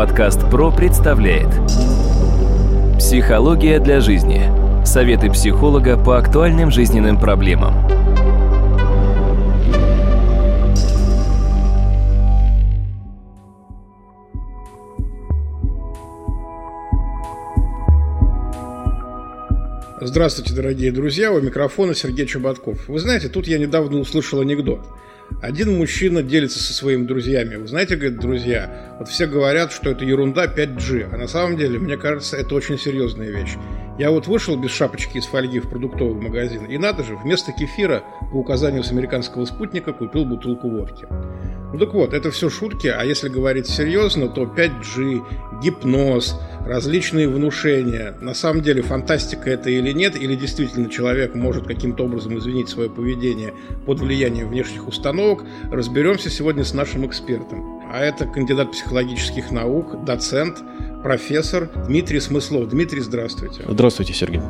Подкаст ПРО представляет Психология для жизни. Советы психолога по актуальным жизненным проблемам. Здравствуйте, дорогие друзья, у микрофона Сергей Чубатков. Вы знаете, тут я недавно услышал анекдот – один мужчина делится со своими друзьями. Вы знаете, говорит, друзья, вот все говорят, что это ерунда 5G, а на самом деле, мне кажется, это очень серьезная вещь. Я вот вышел без шапочки из фольги в продуктовый магазин, и надо же, вместо кефира по указанию с американского спутника купил бутылку водки. Ну так вот, это все шутки, а если говорить серьезно, то 5G, гипноз, различные внушения. На самом деле фантастика это или нет, или действительно человек может каким-то образом изменить свое поведение под влиянием внешних установок, разберемся сегодня с нашим экспертом. А это кандидат психологических наук, доцент, профессор Дмитрий Смыслов. Дмитрий, здравствуйте. Здравствуйте, Сергей.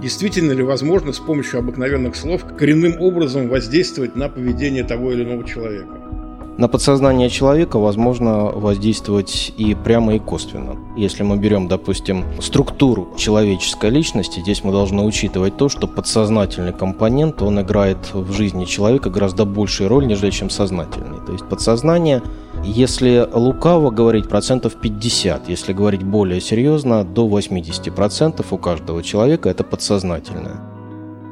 Действительно ли возможно с помощью обыкновенных слов коренным образом воздействовать на поведение того или иного человека? На подсознание человека возможно воздействовать и прямо, и косвенно. Если мы берем, допустим, структуру человеческой личности, здесь мы должны учитывать то, что подсознательный компонент, он играет в жизни человека гораздо большую роль, нежели чем сознательный. То есть подсознание если лукаво говорить, процентов 50, если говорить более серьезно, до 80% у каждого человека это подсознательное.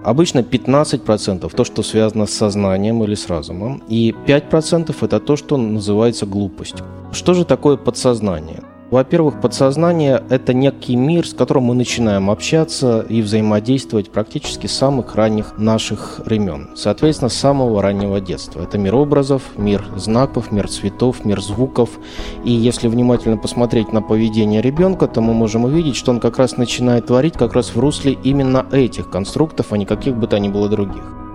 Обычно 15% то, что связано с сознанием или с разумом, и 5% это то, что называется глупостью. Что же такое подсознание? Во-первых, подсознание – это некий мир, с которым мы начинаем общаться и взаимодействовать практически с самых ранних наших времен. Соответственно, с самого раннего детства. Это мир образов, мир знаков, мир цветов, мир звуков. И если внимательно посмотреть на поведение ребенка, то мы можем увидеть, что он как раз начинает творить как раз в русле именно этих конструктов, а не каких бы то ни было других.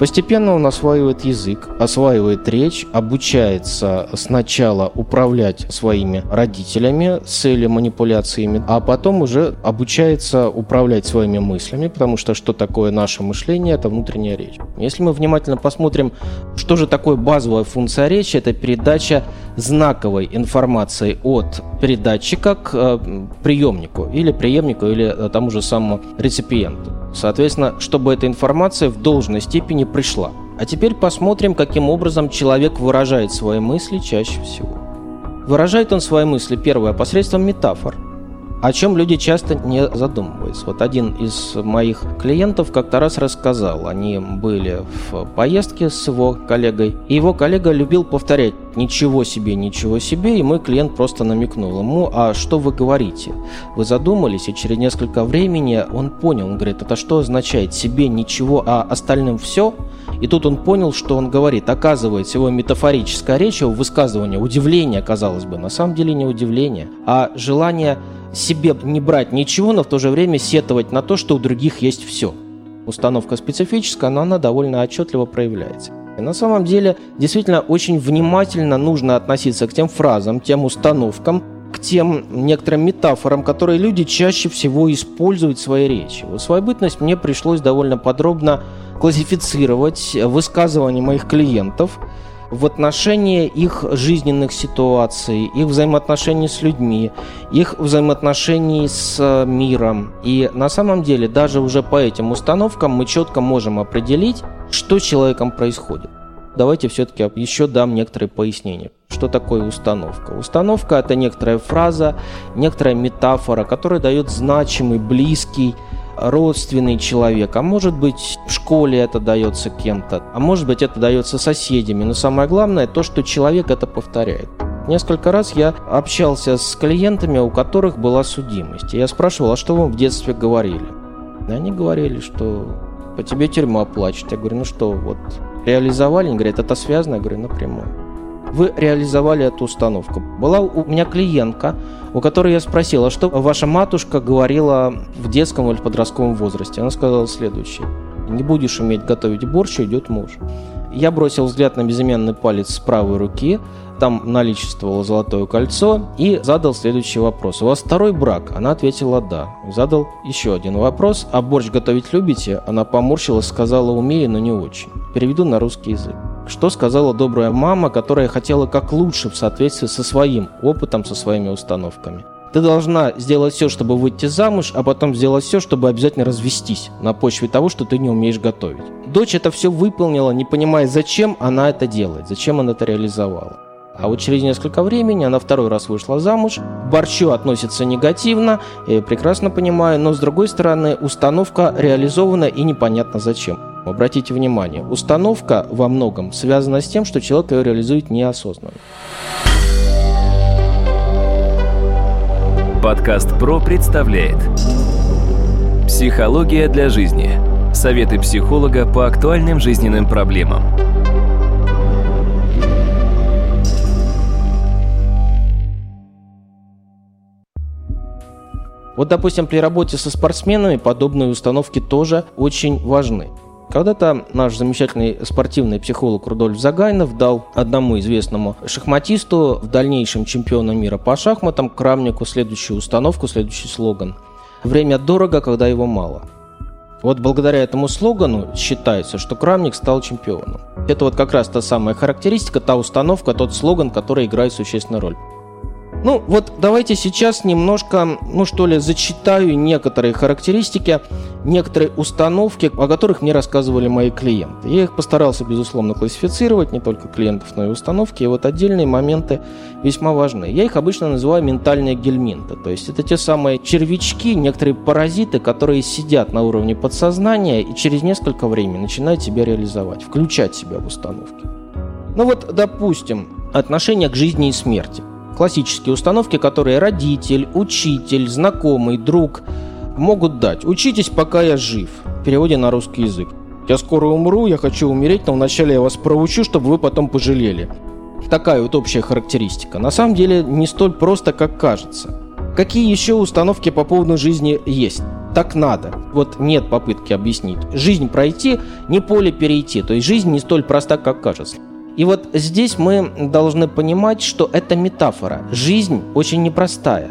Постепенно он осваивает язык, осваивает речь, обучается сначала управлять своими родителями с целью манипуляциями, а потом уже обучается управлять своими мыслями, потому что что такое наше мышление, это внутренняя речь. Если мы внимательно посмотрим, что же такое базовая функция речи, это передача знаковой информации от передатчика к э, приемнику или преемнику или э, тому же самому реципиенту. Соответственно, чтобы эта информация в должной степени пришла. А теперь посмотрим, каким образом человек выражает свои мысли чаще всего. Выражает он свои мысли, первое, посредством метафор – о чем люди часто не задумываются. Вот один из моих клиентов как-то раз рассказал, они были в поездке с его коллегой, и его коллега любил повторять «ничего себе, ничего себе», и мой клиент просто намекнул ему «а что вы говорите?» Вы задумались, и через несколько времени он понял, он говорит «это что означает? Себе ничего, а остальным все?» И тут он понял, что он говорит. Оказывается, его метафорическая речь, его высказывание, удивление, казалось бы, на самом деле не удивление, а желание себе не брать ничего, но в то же время сетовать на то, что у других есть все. Установка специфическая, но она довольно отчетливо проявляется. И на самом деле, действительно, очень внимательно нужно относиться к тем фразам, тем установкам, к тем некоторым метафорам, которые люди чаще всего используют в своей речи. В свою бытность мне пришлось довольно подробно классифицировать высказывания моих клиентов – в отношении их жизненных ситуаций, их взаимоотношений с людьми, их взаимоотношений с э, миром. И на самом деле даже уже по этим установкам мы четко можем определить, что с человеком происходит. Давайте все-таки еще дам некоторые пояснения. Что такое установка? Установка – это некоторая фраза, некоторая метафора, которая дает значимый, близкий, родственный человек, а может быть в школе это дается кем-то, а может быть это дается соседями. Но самое главное то, что человек это повторяет. Несколько раз я общался с клиентами, у которых была судимость. Я спрашивал, а что вам в детстве говорили? И они говорили, что по тебе тюрьма плачет. Я говорю, ну что, вот реализовали? Они говорят, это связано? Я говорю, напрямую вы реализовали эту установку. Была у меня клиентка, у которой я спросил, а что ваша матушка говорила в детском или подростковом возрасте? Она сказала следующее. Не будешь уметь готовить борщ, идет муж. Я бросил взгляд на безымянный палец с правой руки, там наличествовало золотое кольцо, и задал следующий вопрос. «У вас второй брак?» Она ответила «да». Задал еще один вопрос. «А борщ готовить любите?» Она поморщилась, сказала «умею, но не очень». Переведу на русский язык. Что сказала добрая мама, которая хотела как лучше в соответствии со своим опытом, со своими установками? Ты должна сделать все, чтобы выйти замуж, а потом сделать все, чтобы обязательно развестись на почве того, что ты не умеешь готовить. Дочь это все выполнила, не понимая, зачем она это делает, зачем она это реализовала. А вот через несколько времени она второй раз вышла замуж. К борщу относится негативно, я прекрасно понимаю, но с другой стороны установка реализована и непонятно зачем. Обратите внимание, установка во многом связана с тем, что человек ее реализует неосознанно. Подкаст ПРО представляет Психология для жизни. Советы психолога по актуальным жизненным проблемам. Вот, допустим, при работе со спортсменами подобные установки тоже очень важны. Когда-то наш замечательный спортивный психолог Рудольф Загайнов дал одному известному шахматисту, в дальнейшем чемпиону мира по шахматам, Крамнику, следующую установку, следующий слоган. «Время дорого, когда его мало». Вот благодаря этому слогану считается, что Крамник стал чемпионом. Это вот как раз та самая характеристика, та установка, тот слоган, который играет существенную роль. Ну, вот давайте сейчас немножко, ну что ли, зачитаю некоторые характеристики, некоторые установки, о которых мне рассказывали мои клиенты. Я их постарался, безусловно, классифицировать, не только клиентов, но и установки. И вот отдельные моменты весьма важны. Я их обычно называю ментальные гельминты. То есть это те самые червячки, некоторые паразиты, которые сидят на уровне подсознания и через несколько времени начинают себя реализовать, включать себя в установки. Ну вот, допустим, отношение к жизни и смерти классические установки, которые родитель, учитель, знакомый, друг могут дать. Учитесь, пока я жив. В переводе на русский язык. Я скоро умру, я хочу умереть, но вначале я вас проучу, чтобы вы потом пожалели. Такая вот общая характеристика. На самом деле не столь просто, как кажется. Какие еще установки по поводу жизни есть? Так надо. Вот нет попытки объяснить. Жизнь пройти, не поле перейти. То есть жизнь не столь проста, как кажется. И вот здесь мы должны понимать, что это метафора. Жизнь очень непростая.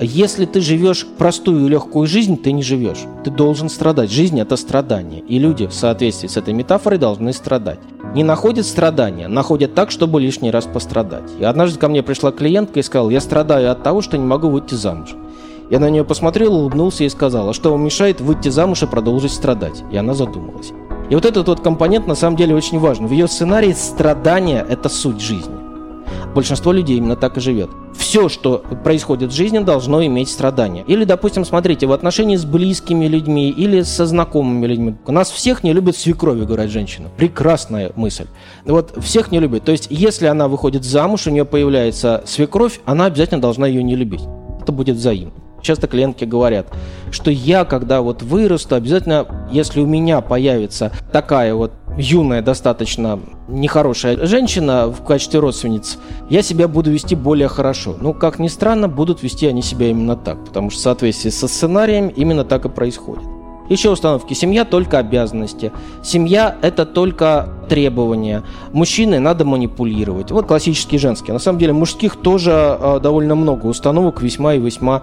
Если ты живешь простую и легкую жизнь, ты не живешь. Ты должен страдать. Жизнь – это страдание. И люди в соответствии с этой метафорой должны страдать. Не находят страдания, находят так, чтобы лишний раз пострадать. И однажды ко мне пришла клиентка и сказала, я страдаю от того, что не могу выйти замуж. Я на нее посмотрел, улыбнулся и сказал, а что вам мешает выйти замуж и продолжить страдать? И она задумалась. И вот этот вот компонент на самом деле очень важен. В ее сценарии страдания – это суть жизни. Большинство людей именно так и живет. Все, что происходит в жизни, должно иметь страдания. Или, допустим, смотрите, в отношении с близкими людьми или со знакомыми людьми. У нас всех не любят свекрови, говорят женщина. Прекрасная мысль. Вот всех не любят. То есть, если она выходит замуж, у нее появляется свекровь, она обязательно должна ее не любить. Это будет взаимно. Часто клиентки говорят, что я, когда вот вырасту, обязательно, если у меня появится такая вот юная, достаточно нехорошая женщина в качестве родственниц, я себя буду вести более хорошо. Ну, как ни странно, будут вести они себя именно так, потому что в соответствии со сценарием именно так и происходит. Еще установки. Семья только обязанности. Семья это только требования. Мужчины надо манипулировать. Вот классические женские. На самом деле мужских тоже э, довольно много установок весьма и весьма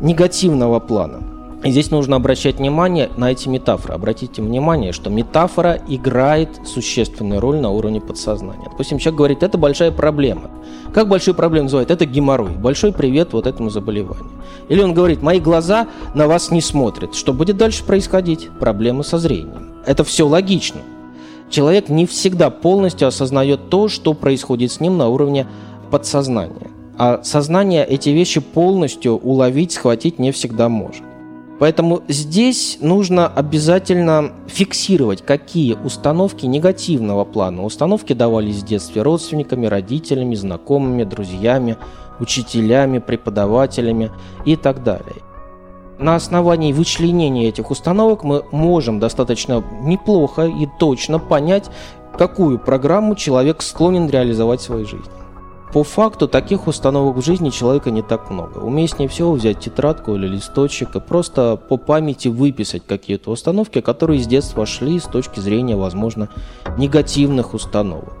негативного плана. И здесь нужно обращать внимание на эти метафоры. Обратите внимание, что метафора играет существенную роль на уровне подсознания. Допустим, человек говорит, это большая проблема. Как большую проблему называют? Это геморрой. Большой привет вот этому заболеванию. Или он говорит, мои глаза на вас не смотрят. Что будет дальше происходить? Проблемы со зрением. Это все логично. Человек не всегда полностью осознает то, что происходит с ним на уровне подсознания. А сознание эти вещи полностью уловить, схватить не всегда может. Поэтому здесь нужно обязательно фиксировать, какие установки негативного плана. Установки давались в детстве родственниками, родителями, знакомыми, друзьями, учителями, преподавателями и так далее. На основании вычленения этих установок мы можем достаточно неплохо и точно понять, какую программу человек склонен реализовать в своей жизни. По факту таких установок в жизни человека не так много. Уместнее всего взять тетрадку или листочек и просто по памяти выписать какие-то установки, которые с детства шли с точки зрения, возможно, негативных установок.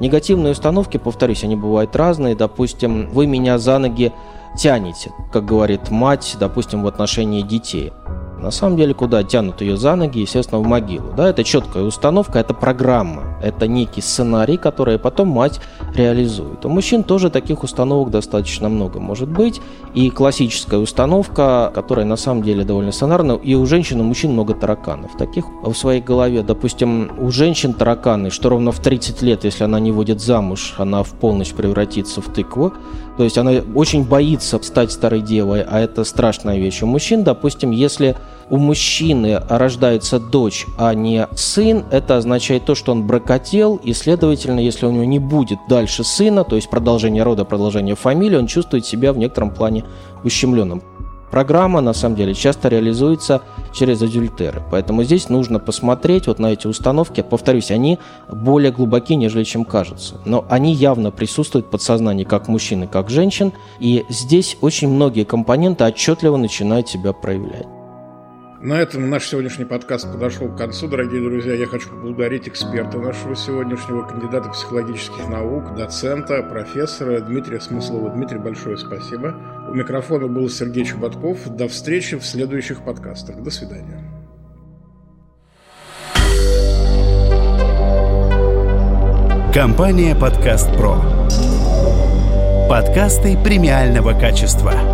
Негативные установки, повторюсь, они бывают разные. Допустим, вы меня за ноги тянете, как говорит мать, допустим, в отношении детей. На самом деле, куда тянут ее за ноги, естественно, в могилу. Да, это четкая установка, это программа Это некий сценарий, который потом мать реализует. У мужчин тоже таких установок достаточно много может быть. И классическая установка, которая на самом деле довольно сценарная, и у женщин у мужчин много тараканов. Таких в своей голове, допустим, у женщин тараканы, что ровно в 30 лет, если она не выйдет замуж, она в полночь превратится в тыкву. То есть она очень боится стать старой девой, а это страшная вещь. У мужчин, допустим, если у мужчины рождается дочь, а не сын, это означает то, что он бракотел, и, следовательно, если у него не будет дальше сына, то есть продолжение рода, продолжение фамилии, он чувствует себя в некотором плане ущемленным. Программа, на самом деле, часто реализуется через адюльтеры. Поэтому здесь нужно посмотреть вот на эти установки. Повторюсь, они более глубоки, нежели чем кажется. Но они явно присутствуют в подсознании как мужчин и как женщин. И здесь очень многие компоненты отчетливо начинают себя проявлять. На этом наш сегодняшний подкаст подошел к концу, дорогие друзья. Я хочу поблагодарить эксперта нашего сегодняшнего, кандидата психологических наук, доцента, профессора Дмитрия Смыслова. Дмитрий, большое спасибо. У микрофона был Сергей Чубатков. До встречи в следующих подкастах. До свидания. Компания «Подкаст Про». Подкасты премиального качества.